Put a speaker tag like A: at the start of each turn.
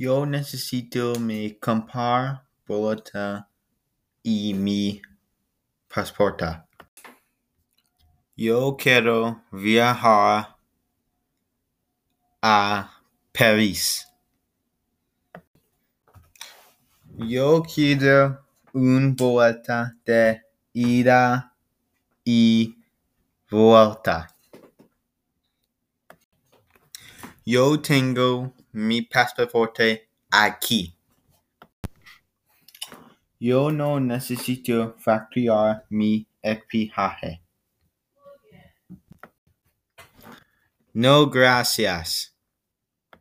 A: Yo necesito me comprar boleta y mi pasaporte. Yo quiero viajar a París. Yo quiero un boleta de ida y vuelta. Yo tengo mi pasaporte aquí. Yo no necesito facturar mi equipaje. No, gracias.